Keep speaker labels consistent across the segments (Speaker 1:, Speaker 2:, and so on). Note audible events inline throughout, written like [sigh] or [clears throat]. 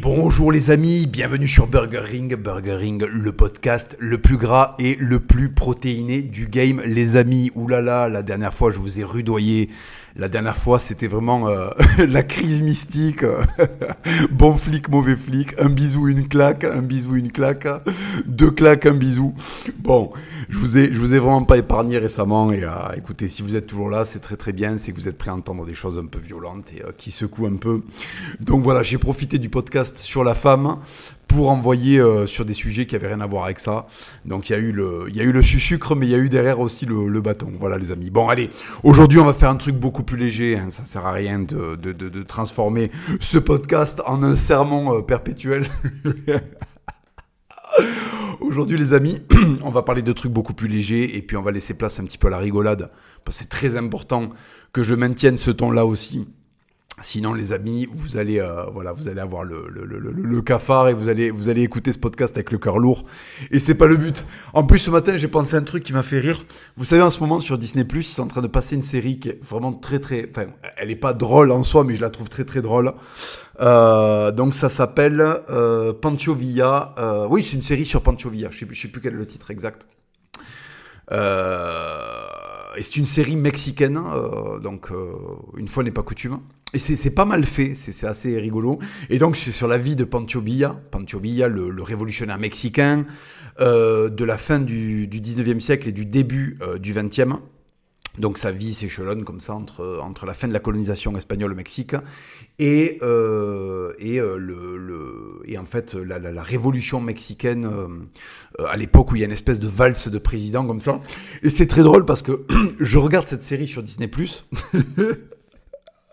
Speaker 1: bonjour les amis, bienvenue sur Burger Ring. Burger Ring, le podcast le plus gras et le plus protéiné du game, les amis. Oulala, la dernière fois je vous ai rudoyé. La dernière fois, c'était vraiment euh, [laughs] la crise mystique. [laughs] bon flic, mauvais flic. Un bisou, une claque. Un bisou, une claque. Deux claques, un bisou. Bon, je vous ai, vous ai vraiment pas épargné récemment. Et euh, écoutez, si vous êtes toujours là, c'est très très bien. C'est que vous êtes prêt à entendre des choses un peu violentes et euh, qui secouent un peu. Donc voilà, j'ai profité du podcast sur la femme pour envoyer euh, sur des sujets qui avaient rien à voir avec ça. Donc il y a eu le, il y a eu le sucre, mais il y a eu derrière aussi le, le, bâton. Voilà les amis. Bon allez, aujourd'hui on va faire un truc beaucoup plus léger. Hein. Ça sert à rien de, de, de, transformer ce podcast en un sermon euh, perpétuel. [laughs] Aujourd'hui les amis, [clears throat] on va parler de trucs beaucoup plus légers et puis on va laisser place un petit peu à la rigolade. Parce que c'est très important que je maintienne ce ton là aussi. Sinon, les amis, vous allez, euh, voilà, vous allez avoir le, le, le, le, cafard et vous allez, vous allez écouter ce podcast avec le cœur lourd. Et c'est pas le but. En plus, ce matin, j'ai pensé à un truc qui m'a fait rire. Vous savez, en ce moment, sur Disney+, ils sont en train de passer une série qui est vraiment très, très, enfin, elle est pas drôle en soi, mais je la trouve très, très drôle. Euh, donc, ça s'appelle euh, Pancho Villa. Euh, oui, c'est une série sur Pancho Villa. Je sais, je sais plus quel est le titre exact. Et c'est une série mexicaine, donc une fois n'est pas coutume. Et c'est pas mal fait, c'est assez rigolo. Et donc c'est sur la vie de Pancho Villa, Pancho Villa, le, révolutionnaire mexicain euh, de la fin du, du 19e siècle et du début euh, du 20e. Donc sa vie s'échelonne comme ça entre, entre la fin de la colonisation espagnole au Mexique et, euh, et, le, et en fait la, révolution mexicaine à l'époque où il y a une espèce de valse de président comme ça. Et c'est très drôle parce que [clears throat] je regarde cette série sur Disney [laughs] ⁇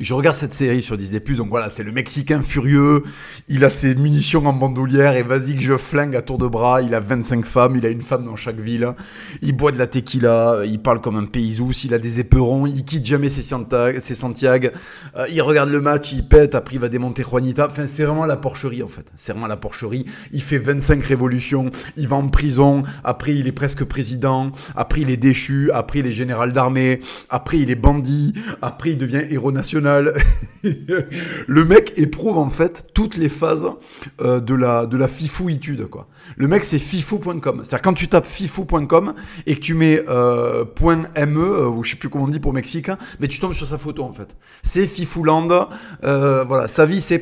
Speaker 1: je regarde cette série sur Disney+, donc voilà, c'est le Mexicain furieux, il a ses munitions en bandoulière, et vas-y que je flingue à tour de bras, il a 25 femmes, il a une femme dans chaque ville, il boit de la tequila, il parle comme un paysou, il a des éperons, il quitte jamais ses, ses Santiago, euh, il regarde le match, il pète, après il va démonter Juanita, enfin c'est vraiment la porcherie en fait, c'est vraiment la porcherie, il fait 25 révolutions, il va en prison, après il est presque président, après il est déchu, après il est général d'armée, après il est bandit, après il devient héros national, [laughs] le mec éprouve en fait toutes les phases euh, de la de la fifouitude quoi. Le mec c'est fifou.com. C'est-à-dire quand tu tapes fifou.com et que tu mets euh, .me euh, ou je sais plus comment on dit pour Mexique, hein, mais tu tombes sur sa photo en fait. C'est Fifouland. Voilà, sa vie c'est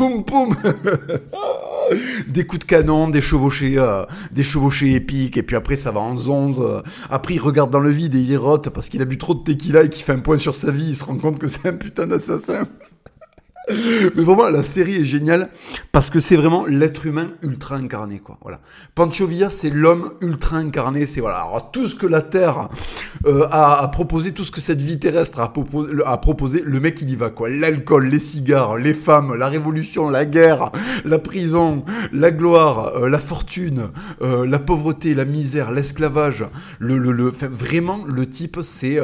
Speaker 1: [laughs] des coups de canon, des chevauchés, euh, des chevauchés épiques, et puis après ça va en zonze. Après il regarde dans le vide et il rote parce qu'il a bu trop de tequila et qu'il fait un point sur sa vie, il se rend compte que c'est un putain d'assassin. Mais vraiment, la série est géniale parce que c'est vraiment l'être humain ultra incarné, quoi. Voilà. Pancho Villa, c'est l'homme ultra incarné. C'est voilà, Alors, tout ce que la Terre euh, a, proposé, tout ce que cette vie terrestre a, proposé, le mec il y va, quoi. L'alcool, les cigares, les femmes, la révolution, la guerre, la prison, la gloire, euh, la fortune, euh, la pauvreté, la misère, l'esclavage. Le, le, le, vraiment, le type, c'est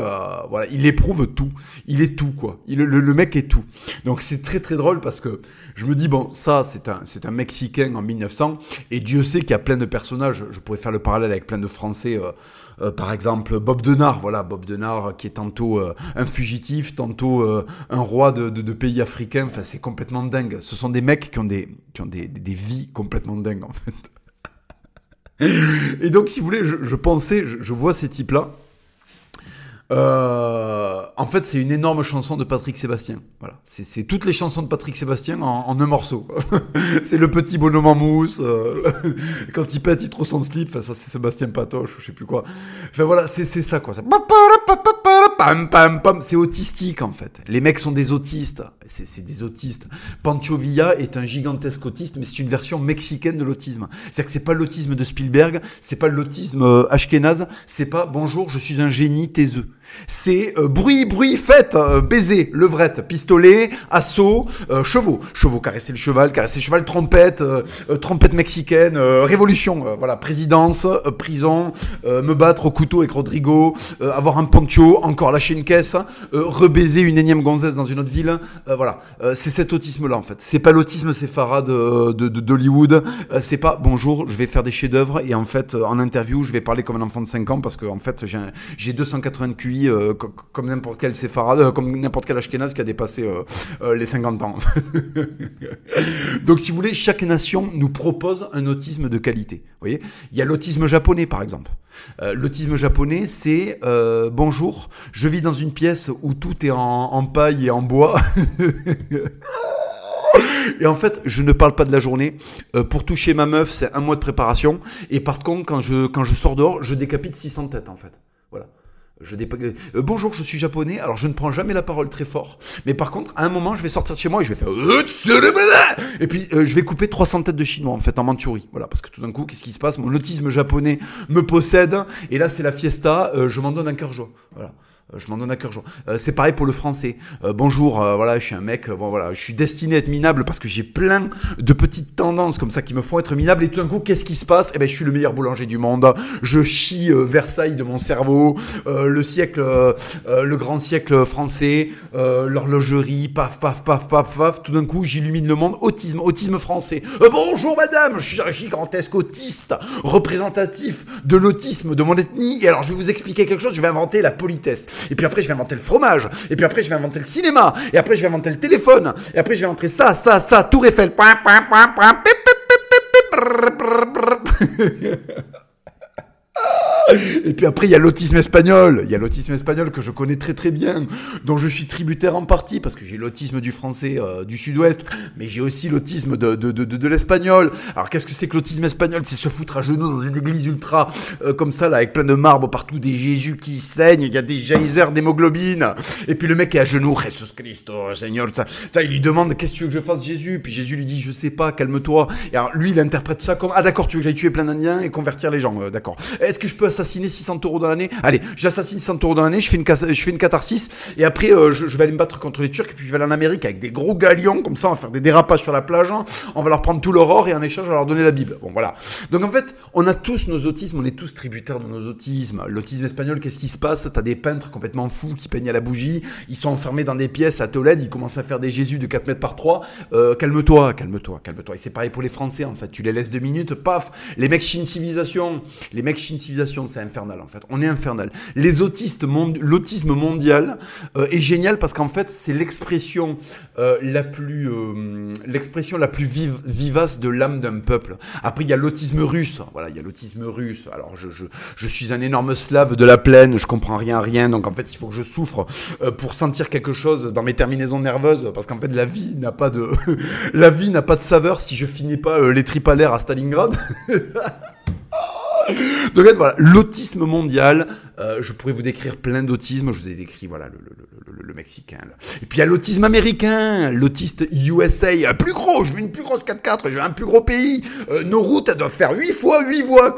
Speaker 1: voilà, il éprouve tout. Il est tout, quoi. Il, le, le mec est tout. Donc c'est très très drôle parce que je me dis bon ça c'est un c'est un mexicain en 1900 et Dieu sait qu'il y a plein de personnages. Je pourrais faire le parallèle avec plein de français euh, euh, par exemple Bob Denard. Voilà Bob Denard qui est tantôt euh, un fugitif tantôt un roi de, pays africains. Enfin c'est complètement dingue. Ce sont des mecs qui ont des qui ont des, des, vies complètement dingues en fait. [laughs] Et donc si vous voulez je, pensais je, je vois ces types là euh, en fait, c'est une énorme chanson de Patrick Sébastien. Voilà, c'est toutes les chansons de Patrick Sébastien en, en un morceau. [laughs] c'est le petit bonhomme en mousse. Euh, [laughs] quand il pète, il trouve son slip. Enfin, ça, c'est Sébastien Patoche ou je sais plus quoi. Enfin voilà, c'est ça quoi. C'est autistique en fait. Les mecs sont des autistes. C'est des autistes. Pancho Villa est un gigantesque autiste, mais c'est une version mexicaine de l'autisme. C'est-à-dire que c'est pas l'autisme de Spielberg, c'est pas l'autisme euh, ashkénaze, c'est pas bonjour, je suis un génie taiseux. C'est euh, bruit, bruit, fête, euh, baiser, levrette, pistolet, assaut, euh, chevaux. Chevaux, caresser le cheval, caresser le cheval, trompette, euh, trompette mexicaine, révolution, voilà, présidence, prison, me battre au couteau avec Rodrigo, avoir un poncho, encore lâcher une caisse, rebaiser une énième gonzesse dans une autre ville. voilà, c'est cet autisme-là en fait. C'est pas l'autisme séphara de, de, de, d'Hollywood. c'est pas bonjour, je vais faire des chefs-d'œuvre et en fait en interview je vais parler comme un enfant de 5 ans parce que en fait j'ai, j'ai 280 QI lui comme n'importe quel séfarade, comme n'importe quel ashkénaze qui a dépassé les 50 ans. [laughs] Donc si vous voulez, chaque nation nous propose un autisme de qualité. Vous voyez, il y a l'autisme japonais par exemple. l'autisme japonais, c'est bonjour, je vis dans une pièce où tout est en, paille et en bois. [laughs] Et en fait, je ne parle pas de la journée. Euh, pour toucher ma meuf, c'est un mois de préparation. Et par contre, quand je, quand je sors dehors, je décapite 600 têtes, en fait. Euh, bonjour, je suis japonais. Alors, je ne prends jamais la parole très fort. Mais par contre, à un moment, je vais sortir de chez moi et je vais faire. Et puis, euh, je vais couper 300 têtes de chinois, en fait, en Mandchourie. Voilà. Parce que tout d'un coup, qu'est-ce qui se passe? Mon autisme japonais me possède. Et là, c'est la fiesta. je m'en donne un cœur joie. Voilà. Euh, je m'en donne à cœur joie. Euh, c'est pareil pour le français. Euh, bonjour, voilà, je suis un mec, bon voilà, je suis destiné à être minable parce que j'ai plein de petites tendances comme ça qui me font être minable. Et tout d'un coup, qu'est-ce qui se passe? Eh ben, je suis le meilleur boulanger du monde. Je chie Versailles de mon cerveau, le siècle, le grand siècle français, l'horlogerie, paf, paf, paf, paf, paf. Tout d'un coup, j'illumine le monde. Autisme, autisme français. bonjour madame, je suis un gigantesque autiste, représentatif de l'autisme de mon ethnie. Et alors, je vais vous expliquer quelque chose. Je vais inventer la politesse. Et puis après, je vais inventer le fromage. Et puis après, je vais inventer le cinéma. Et après, je vais inventer le téléphone. Et après, je vais inventer ça, ça, ça, Tour Eiffel. Et puis après, il y a l'autisme espagnol. Il y a l'autisme espagnol que je connais très très bien, dont je suis tributaire en partie, parce que j'ai l'autisme du français euh, du sud-ouest, mais j'ai aussi l'autisme de, de, de, l'espagnol. Alors qu'est-ce que c'est que l'autisme espagnol? C'est se foutre à genoux dans une église ultra euh, comme ça, là, avec plein de marbre partout, des Jésus qui saignent, il y a des geysers d'hémoglobine. Et puis le mec est à genoux, Jesus Christo, Seigneur. Ça, ça, il lui demande, qu'est-ce que tu veux que je fasse Jésus? Puis Jésus lui dit, je sais pas, calme-toi. Et alors lui, il interprète ça comme, ah d'accord, tu veux que j'aille tuer plein d'Indiens et convertir les gens, euh, d'accord. Est-ce que je peux assassiner 600 euros dans l'année. Allez, j'assassine 600 euros dans l'année, je fais une je fais une catharsis et après euh, je, vais aller me battre contre les Turcs et puis je vais aller en Amérique avec des gros galions comme ça, on va faire des dérapages sur la plage, hein. on va leur prendre tout leur or et en échange on va leur donner la Bible. Bon voilà. Donc en fait, on a tous nos autismes, on est tous tributaires de nos autismes. L'autisme espagnol, qu'est-ce qui se passe? T'as des peintres complètement fous qui peignent à la bougie, ils sont enfermés dans des pièces à Tolède, ils commencent à faire des Jésus de 4 mètres par 3. Euh, calme-toi, calme-toi, calme-toi. Et c'est pareil pour les Français en fait. Tu les laisses deux minutes, paf, les mecs chine civilisation, les mecs chine civilisation, c'est infernal en fait. On est infernal. Les autistes, l'autisme mondial euh, est génial parce qu'en fait, c'est l'expression euh, la plus, euh, l'expression la plus vivace de l'âme d'un peuple. Après, il y a l'autisme russe. Voilà, il y a l'autisme russe. Alors, je, je, suis un énorme slave de la plaine. Je comprends rien à rien. Donc, en fait, il faut que je souffre pour sentir quelque chose dans mes terminaisons nerveuses parce qu'en fait, la vie n'a pas de, [laughs] la vie n'a pas de saveur si je finis pas les tripes à Stalingrad. [laughs] Donc voilà, l'autisme mondial, euh, je pourrais vous décrire plein d'autismes. Je vous ai décrit voilà le, le, le, le mexicain. Et puis il y a l'autisme américain, l'autiste USA, plus gros. Je veux une plus grosse 4x4. Je veux un plus gros pays. Euh, nos routes elles doivent faire 8 fois 8 voies.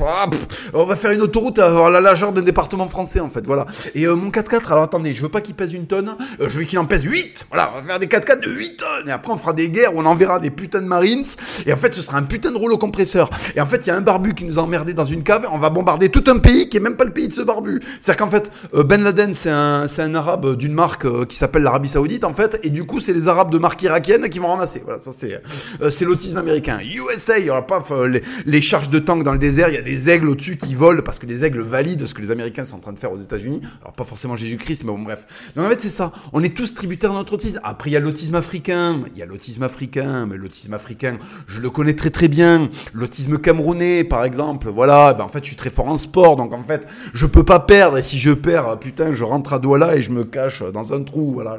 Speaker 1: Ah, on va faire une autoroute à la largeur d'un département français en fait. Voilà. Et euh, mon 4x4. Alors attendez, je veux pas qu'il pèse une tonne. Je veux qu'il en pèse 8. Voilà, on va faire des 4x4 de 8 tonnes. Et après on fera des guerres où on enverra des putains de Marines. Et en fait ce sera un putain de rouleau compresseur. Et en fait il y a un barbu qui nous a dans une cave. On va bombarder tout un pays qui est même pas le pays de ce barbu. C'est-à-dire qu'en fait, euh, Ben Laden, c'est un, un arabe d'une marque euh, qui s'appelle l'Arabie Saoudite, en fait, et du coup, c'est les arabes de marque irakienne qui vont ramasser. Voilà, ça c'est, euh, l'autisme américain. USA, aura pas les, les, charges de tanks dans le désert, il y a des aigles au-dessus qui volent parce que les aigles valident ce que les Américains sont en train de faire aux États-Unis. Alors pas forcément Jésus-Christ, mais bon bref. Donc en fait, c'est ça. On est tous tributaires de notre autisme. Après, il y a l'autisme africain. Il y a l'autisme africain, mais l'autisme africain, je le connais très très bien. L'autisme camerounais, par exemple. Voilà, ben en fait, je suis très fort en sport, donc en fait, je peux pas perdre. Et si je perds, putain, je rentre à Douala et je me cache dans un trou. Voilà,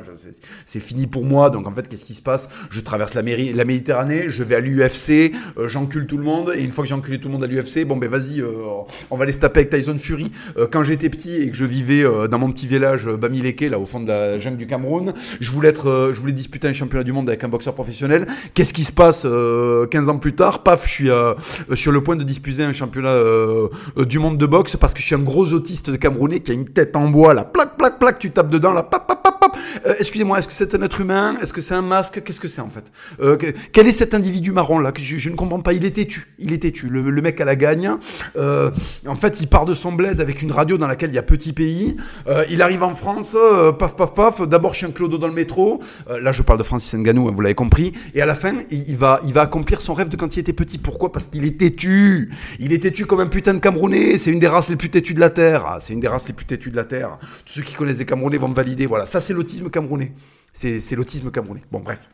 Speaker 1: c'est fini pour moi. Donc en fait, qu'est-ce qui se passe? Je traverse la, Méditerranée, je vais à l'UFC, euh, j'encule tout le monde. Et une fois que j'ai enculé tout le monde à l'UFC, bon ben vas-y, euh, on va aller se taper avec Tyson Fury. Euh, quand j'étais petit et que je vivais dans mon petit village Bamileke, là au fond de la jungle du Cameroun, je voulais être, je voulais disputer un championnat du monde avec un boxeur professionnel. Qu'est-ce qui se passe 15 ans plus tard? Paf, je suis sur le point de disputer un championnat du monde de boxe parce que je suis un gros autiste camerounais qui a une tête en bois, là, plaque, plaque, plaque, tu tapes dedans, là, pap, pap, pap, pap, Euh, excusez-moi, est-ce que c'est un être humain? Est-ce que c'est un masque? Qu'est-ce que c'est en fait? Euh, Quel est cet individu marron là que je, ne comprends pas? Il est têtu. Il est têtu. Le, mec à la gagne. Euh, en fait, il part de son bled avec une radio dans laquelle il y a petit pays. il arrive en France, paf paf paf. D'abord chez un clodo dans le métro. là, je parle de Francis Nganou, hein, vous l'avez compris. Et à la fin, il, va, il va accomplir son rêve de quand il était petit. Pourquoi? Parce qu'il est têtu. Il est têtu comme un putain de Camerounais. C'est une des races les plus têtues de la terre. Ah, c'est une des races les plus têtues de la terre. Tous ceux qui connaissent les Camerounais vont me valider. Voilà, ça c'est l'autisme camerounais. C'est l'autisme camerounais. Bon, bref.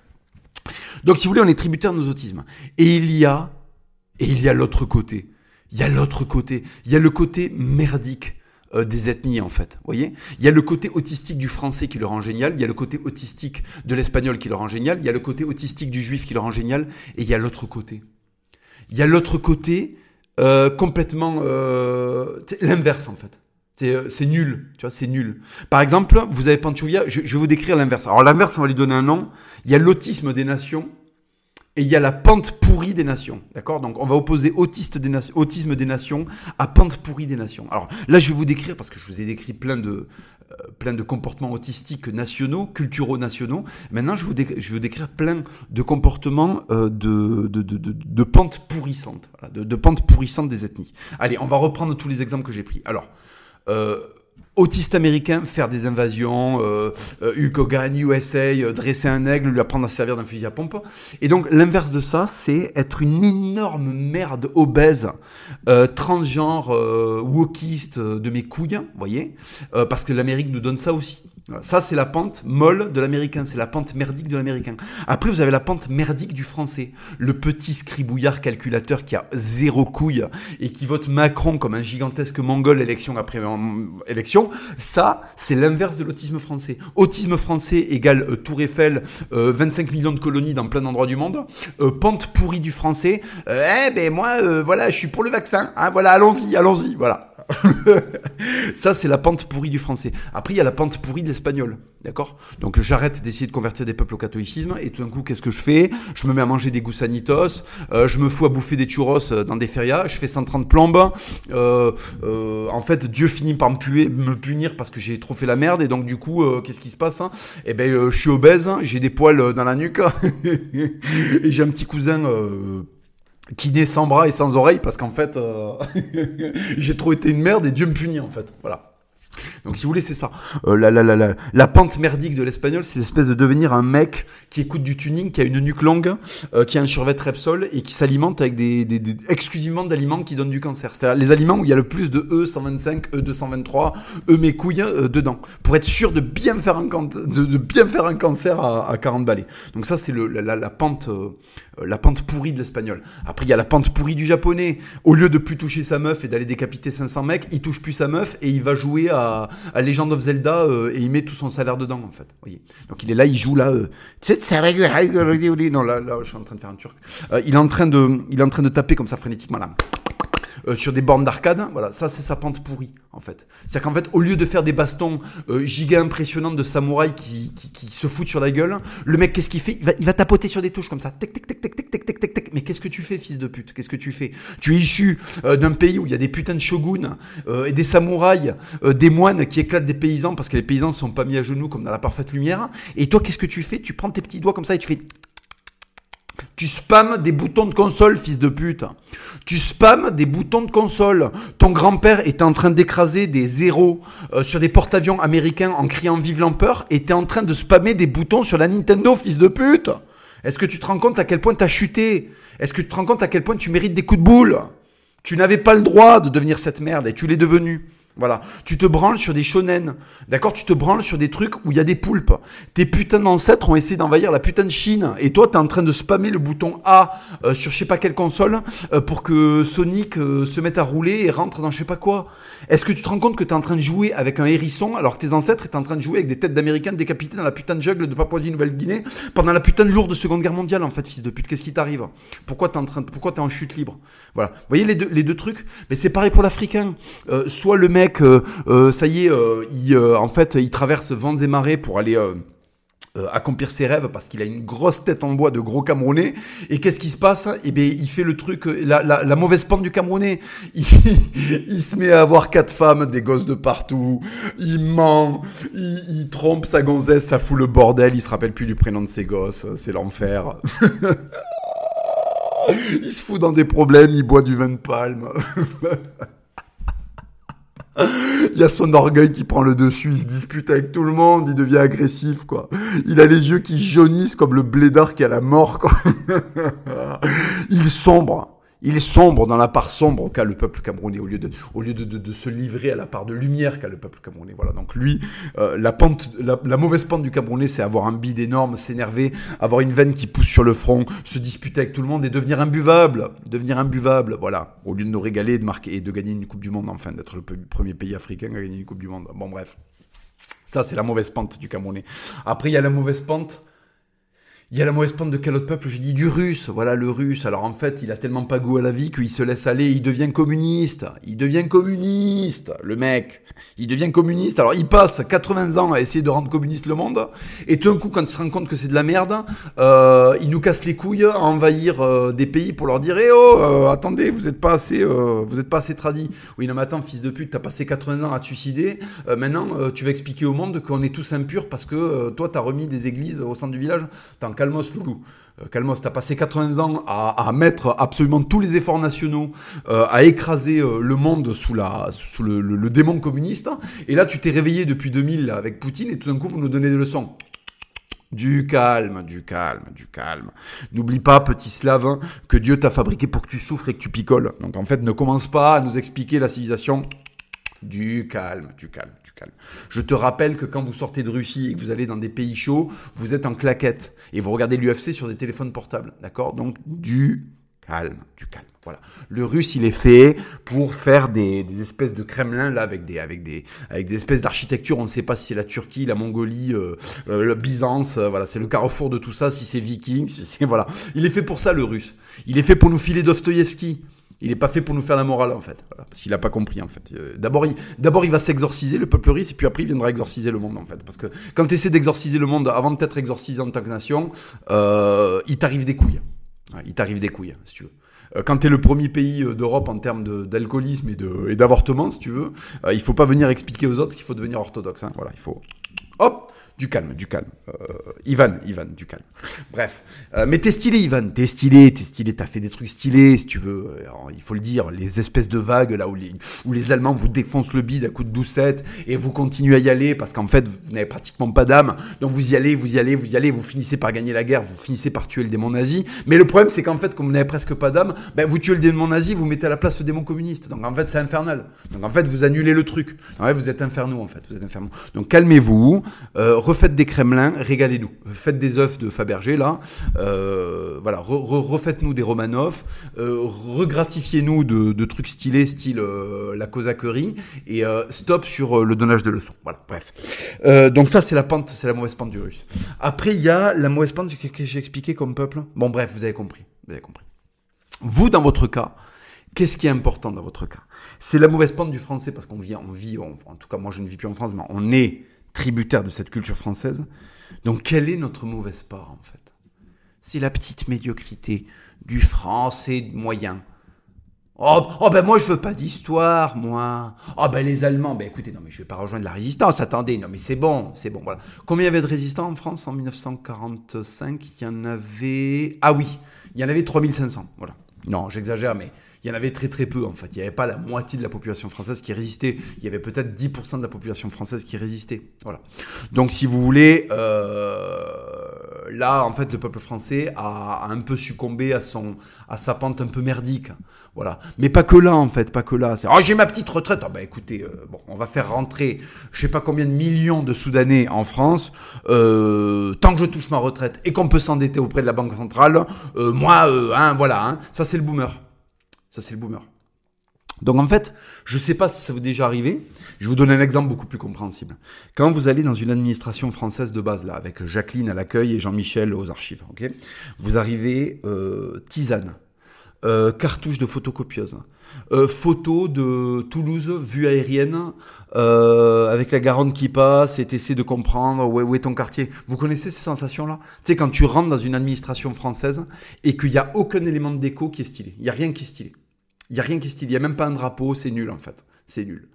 Speaker 1: Donc, si vous voulez, on est tributaire de nos autismes. Et il y a, et il y a l'autre côté. Il y a l'autre côté. Il y a le côté merdique euh, des ethnies, en fait. Vous voyez? Il y a le côté autistique du français qui le rend génial. Il y a le côté autistique de l'espagnol qui le rend génial. Il y a le côté autistique du juif qui le rend génial. Et il y a l'autre côté. Il y a l'autre côté euh, complètement euh, l'inverse, en fait. Euh, c'est nul, tu vois, c'est nul. Par exemple, vous avez Panchuvia, je, je vais vous décrire l'inverse. Alors l'inverse, on va lui donner un nom. Il y a l'autisme des nations et il y a la pente pourrie des nations. D'accord? Donc on va opposer autiste des autisme des nations à pente pourrie des nations. Alors là, je vais vous décrire, parce que je vous ai décrit plein de, euh, plein de comportements autistiques nationaux, culturaux nationaux. Maintenant, je, vais vous décrire plein de comportements euh, de, de, de, de, pente pourrissante, de, de pente pourrissante des ethnies. Allez, on va reprendre tous les exemples que j'ai pris. Alors, euh, autiste américain faire des invasions, euh, euh, USA, euh, dresser un aigle, lui apprendre à servir d'un fusil à pompe. Et donc l'inverse de ça, c'est être une énorme merde obèse, euh, transgenre, euh, wokiste de mes couilles, vous voyez, parce que l'Amérique nous donne ça aussi. Ça, c'est la pente molle de l'américain, c'est la pente merdique de l'américain. Après, vous avez la pente merdique du français. Le petit scribouillard calculateur qui a zéro couille et qui vote Macron comme un gigantesque mongol élection après élection. Ça, c'est l'inverse de l'autisme français. Autisme français égale euh, Tour Eiffel, 25 euh, millions de colonies dans plein d'endroits du monde. Euh, pente pourrie du français. eh ben moi, voilà, je suis pour le vaccin. Hein, voilà, allons-y, allons-y. Voilà. [laughs] ça, c'est la pente pourrie du français. Après, il y a la pente pourrie de l'espagnol. D'accord? Donc, j'arrête d'essayer de convertir des peuples au catholicisme. Et tout d'un coup, qu'est-ce que je fais? Je me mets à manger des goussanitos. Euh, je me fous à bouffer des churros euh, dans des ferias. Je fais 130 plombes. Euh, euh, en fait, Dieu finit par me, punir parce que j'ai trop fait la merde. Et donc, du coup, qu'est-ce qui se passe hein? Eh ben, je suis obèse. J'ai des poils dans la nuque. [laughs] et j'ai un petit cousin qui naît sans bras et sans oreilles parce qu'en fait euh, [laughs] j'ai trop été une merde et Dieu me punit en fait voilà donc si vous voulez, c'est ça. Euh, la, la, la, la, pente merdique de l'espagnol, c'est l'espèce de devenir un mec qui écoute du tuning, qui a une nuque longue, euh, qui a un survêt Repsol et qui s'alimente avec des, des, des exclusivement d'aliments qui donnent du cancer. C'est-à-dire les aliments où il y a le plus de E125, E223, E mes couilles euh, dedans, pour être sûr de bien faire un, de, de bien faire un cancer à, à 40 balais. Donc ça, c'est la, pente, euh, la pente pourrie de l'espagnol. Après, il y a la pente pourrie du japonais. Au lieu de plus toucher sa meuf et d'aller décapiter 500 mecs, il touche plus sa meuf et il va jouer à à, Legend of Zelda euh, et il met tout son salaire dedans en fait. Voyez. Donc il est là, il joue là. Euh, non là, là, je suis en train de faire un turc. Euh, il est en train de, il est en train de taper comme ça frénétiquement là. Euh, sur des bornes d'arcade. Voilà, ça c'est sa pente pourrie en fait. C'est-à-dire qu'en fait, au lieu de faire des bastons euh, giga impressionnants de samouraïs qui, qui, qui, se foutent sur la gueule, le mec qu'est-ce qu'il fait? Il va, il va tapoter sur des touches comme ça. Tic tic tic tic tic tic tic tic tic. Mais qu'est-ce que tu fais, fils de pute? Qu'est-ce que tu fais? Tu es issu euh, d'un pays où il y a des putains de shoguns euh, et des samouraïs, euh, des moines qui éclatent des paysans parce que les paysans ne sont pas mis à genoux comme dans la parfaite lumière. Et toi, qu'est-ce que tu fais? Tu prends tes petits doigts comme ça et tu fais tu spammes des boutons de console, fils de pute. Tu spammes des boutons de console. Ton grand-père était en train d'écraser des zéros euh, sur des porte-avions américains en criant Vive l'empereur et t'es en train de spammer des boutons sur la Nintendo, fils de pute. Est-ce que tu te rends compte à quel point t'as chuté? Est-ce que tu te rends compte à quel point tu mérites des coups de boule? Tu n'avais pas le droit de devenir cette merde et tu l'es devenu. Voilà. Tu te branles sur des shonen. D'accord? Tu te branles sur des trucs où il y a des poulpes. Tes putains d'ancêtres ont essayé d'envahir la putain de Chine. Et toi, t'es en train de spammer le bouton A euh, sur je sais pas quelle console euh, pour que Sonic euh, se mette à rouler et rentre dans je sais pas quoi. Est-ce que tu te rends compte que t'es en train de jouer avec un hérisson alors que tes ancêtres étaient en train de jouer avec des têtes d'Américains décapitées dans la putain de jungle de Papouasie-Nouvelle-Guinée pendant la putain de lourde Seconde Guerre mondiale en fait, fils de pute? Qu'est-ce qui t'arrive? Pourquoi t'es en train, pourquoi t'es en chute libre? Voilà. Vous voyez les deux, les deux trucs? Mais c'est pareil pour l'Africain. soit le mec euh, euh, ça y est, euh, en fait, il traverse vents et marées pour aller accomplir ses rêves parce qu'il a une grosse tête en bois de gros Camerounais. Et qu'est-ce qui se passe? Eh bien, il fait le truc, la, mauvaise pente du Camerounais. [laughs] Il, il, se met à avoir quatre femmes, des gosses de partout. Il ment, il, il, trompe sa gonzesse, ça fout le bordel. Il se rappelle plus du prénom de ses gosses. C'est l'enfer. [laughs] il se fout dans des problèmes, il boit du vin de palme. [laughs] [laughs] Il y a son orgueil qui prend le dessus, il se dispute avec tout le monde, il devient agressif, quoi. Il a les yeux qui jaunissent comme le blédard qui a la mort, quoi. [laughs] il sombre. Il est sombre dans la part sombre qu'a le peuple camerounais au lieu de, au lieu de, de, se livrer à la part de lumière qu'a le peuple camerounais. Voilà. Donc lui, euh, la pente, la, mauvaise pente du camerounais, c'est avoir un bide énorme, s'énerver, avoir une veine qui pousse sur le front, se disputer avec tout le monde et devenir imbuvable, devenir imbuvable. Voilà. Au lieu de nous régaler de marquer et de gagner une coupe du monde, enfin d'être le premier pays africain à gagner une coupe du monde. Bon bref. Ça, c'est la mauvaise pente du Camerounais. Après, il y a la mauvaise pente il y a la mauvaise pente de quel autre peuple? J'ai dit du russe. Voilà le russe. Alors en fait, il a tellement pas goût à la vie qu'il se laisse aller. Il devient communiste. Il devient communiste, le mec. Il devient communiste. Alors il passe 80 ans à essayer de rendre communiste le monde. Et tout d'un coup, quand il se rend compte que c'est de la merde, euh, il nous casse les couilles à envahir euh, des pays pour leur dire Eh oh, euh, attendez, vous êtes pas assez, euh, vous êtes pas assez tradis. Oui, non mais attends, fils de pute, t'as passé 80 ans à te suicider. Euh, maintenant, tu vas expliquer au monde qu'on est tous impurs parce que toi, t'as remis des églises au centre du village calmos, loulou. Euh, calmos, t'as passé 80 ans à, mettre absolument tous les efforts nationaux, euh, à écraser euh, le monde sous, le, le, démon communiste. Et là, tu t'es réveillé depuis 2000 avec Poutine et tout d'un coup, vous nous donnez des leçons. Du calme, du calme, du calme. N'oublie pas, petit slave, hein, que Dieu t'a fabriqué pour que tu souffres et que tu picoles. Donc en fait, ne commence pas à nous expliquer la civilisation. Du calme, du calme. Je te rappelle que quand vous sortez de Russie et que vous allez dans des pays chauds, vous êtes en claquette et vous regardez l'UFC sur des téléphones portables, d'accord? Donc du calme, du calme. Voilà. Le russe, il est fait pour faire des, espèces de Kremlin là avec des avec des avec des espèces d'architecture. On ne sait pas si c'est la Turquie, la Mongolie, euh, euh, le Byzance. Euh, voilà, c'est le carrefour de tout ça. Si c'est Viking, si c'est voilà. Il est fait pour ça le russe. Il est fait pour nous filer Dostoïevski. Il n'est pas fait pour nous faire la morale, en fait. Voilà, parce qu'il n'a pas compris, en fait. Euh, d'abord, il, va s'exorciser, le peuple russe, et puis après, il viendra exorciser le monde, en fait. Parce que quand tu essaies d'exorciser le monde avant d'être exorcisé en tant que nation, euh, il t'arrive des couilles. il t'arrive des couilles, si tu veux euh, quand tu es le premier pays d'Europe en termes d'alcoolisme et, de, d'avortement, si tu veux, il faut pas venir expliquer aux autres qu'il faut devenir orthodoxe. Hein. Voilà, il faut... Hop du calme, du calme. Euh, Ivan, Ivan, du calme. Bref. Euh, mais t'es stylé, Ivan. T'es stylé, t'es stylé. T'as fait des trucs stylés, si tu veux. Euh, il faut le dire. Les espèces de vagues, là, où les, où les Allemands vous défoncent le bide à coup de doucette et vous continuez à y aller parce qu'en fait, vous n'avez pratiquement pas d'âme. Donc vous y allez, vous y allez, vous y allez. Vous finissez par gagner la guerre. Vous finissez par tuer le démon nazi. Mais le problème, c'est qu'en fait, comme vous n'avez presque pas d'âme, ben, vous tuez le démon nazi, vous mettez à la place le démon communiste. Donc en fait, c'est infernal. Donc en fait, vous annulez le truc. En vous êtes infernaux, en fait. Vous êtes infernaux. Donc calmez-vous. Refaites des Kremlins régalez-nous. Faites des œufs de Fabergé, là. Euh, voilà, refaites-nous des Romanov. Euh, regratifiez-nous de, trucs stylés, style euh, la cosaquerie. Et stop sur le donnage de leçons. Voilà, bref. donc ça, c'est la pente, c'est la mauvaise pente du russe. Après, il y a la mauvaise pente que, j'ai expliqué comme peuple. Bon, bref, vous avez compris. Vous avez compris. Vous, dans votre cas, qu'est-ce qui est important dans votre cas? C'est la mauvaise pente du français, parce qu'on vit, on vit en tout cas, moi je ne vis plus en France, mais on est tributaire de cette culture française. Donc quelle est notre mauvaise part en fait? C'est la petite médiocrité du français moyen. Oh, oh ben moi je veux pas d'histoire, moi. Oh ben les Allemands, ben écoutez, non mais je vais pas rejoindre la résistance, attendez, non mais c'est bon, c'est bon, voilà. Combien il y avait de résistants en France en 1945 Il y en avait... Ah oui, il y en avait 3500, voilà. Non, j'exagère, mais il y en avait très très peu en fait. Il n'y avait pas la moitié de la population française qui résistait. Il y avait peut-être 10% de la population française qui résistait. Voilà. Donc si vous voulez, euh, là en fait le peuple français a, un peu succombé à son à sa pente un peu merdique. Voilà. Mais pas que là en fait, pas que là. C'est oh j'ai ma petite retraite. Ah bah écoutez, euh, bon on va faire rentrer je sais pas combien de millions de Soudanais en France. Euh, tant que je touche ma retraite et qu'on peut s'endetter auprès de la banque centrale, moi hein voilà hein, ça c'est le boomer. Ça, c'est le boomer. Donc en fait, je ne sais pas si ça vous est déjà arrivé. Je vous donner un exemple beaucoup plus compréhensible. Quand vous allez dans une administration française de base, là, avec Jacqueline à l'accueil et Jean-Michel aux archives, ok Vous arrivez euh, tisane. euh, cartouche de photocopieuse, euh, photo de Toulouse, vue aérienne, euh, avec la Garonne qui passe et t'essaies de comprendre où est, où est ton quartier. Vous connaissez ces sensations-là? Tu sais, quand tu rentres dans une administration française et qu'il n'y a aucun élément de déco qui est stylé. Il n'y a rien qui est stylé. Il n'y a rien qui est stylé. Il n'y a même pas un drapeau, c'est nul en fait. C'est nul.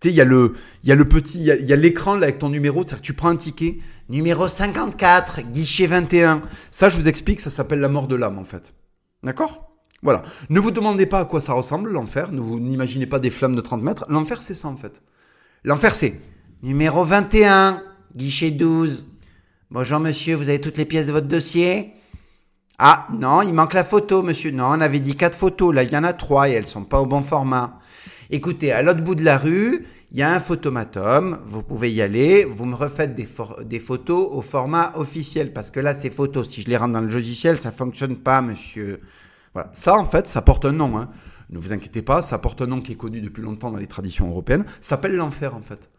Speaker 1: Tu sais, il y a le, y a le petit, il y a, l'écran là avec ton numéro, c'est-à-dire que tu prends un ticket, numéro 54, guichet 21. Ça, je vous explique, ça s'appelle la mort de l'âme en fait. D'accord? Voilà. Ne vous demandez pas à quoi ça ressemble l'enfer, ne vous n'imaginez pas des flammes de 30 mètres. L'enfer, c'est ça en fait. L'enfer, c'est numéro 21, guichet 12. Bonjour monsieur, vous avez toutes les pièces de votre dossier? Ah non, il manque la photo monsieur. Non, on avait dit quatre photos, là il y en a trois et elles sont pas au bon format. Écoutez, à l'autre bout de la rue, il y a un photomatum, vous pouvez y aller, vous me refaites des, photos au format officiel, parce que là, ces photos, si je les rentre dans le logiciel, ça fonctionne pas, monsieur. Voilà. Ça, en fait, ça porte un nom. Hein. Ne vous inquiétez pas, ça porte un nom qui est connu depuis longtemps dans les traditions européennes. Ça s'appelle l'enfer, en fait.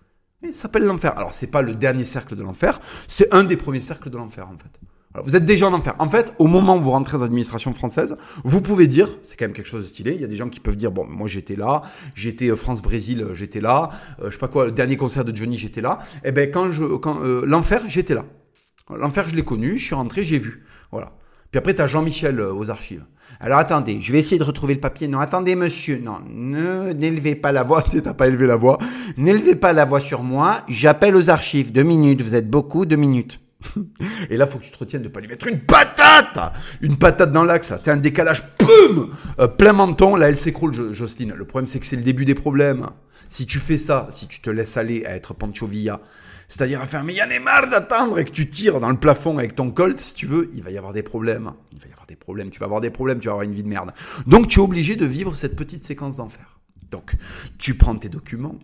Speaker 1: Il s'appelle l'enfer. Alors, c'est pas le dernier cercle de l'enfer, c'est un des premiers cercles de l'enfer, en fait vous êtes déjà en enfer. En fait, au moment où vous rentrez dans l'administration française, vous pouvez dire, c'est quand même quelque chose de stylé. Il y a des gens qui peuvent dire, bon, moi j'étais là, j'étais euh, France-Brésil, euh, j'étais là, euh, je sais pas quoi, le dernier concert de Johnny, j'étais là. Et eh ben quand je, quand l'enfer, j'étais là. L'enfer, je l'ai connu, je suis rentré, j'ai vu. Voilà. Puis après, tu Jean-Michel aux archives. Alors attendez, je vais essayer de retrouver le papier. Non, attendez, monsieur. Non, ne n'élevez pas la voix. [laughs] Tu n'as pas élevé la voix. N'élevez pas la voix sur moi. J'appelle aux archives. Deux minutes. Vous êtes beaucoup. Deux minutes. [laughs] Et là, faut que tu te retiennes de pas lui mettre une patate Une patate dans l'axe, c'est un décalage, euh, Plein menton, là, elle s'écroule, Jocelyne. Le problème, c'est que c'est le début des problèmes. Si tu fais ça, si tu te laisses aller à être Pancho Villa, c'est-à-dire à faire, mais y'en est marre d'attendre et que tu tires dans le plafond avec ton colt, si tu veux, il va y avoir des problèmes. Il va y avoir des problèmes, tu vas avoir des problèmes, tu vas avoir une vie de merde. Donc, tu es obligé de vivre cette petite séquence d'enfer. Donc, tu prends tes documents,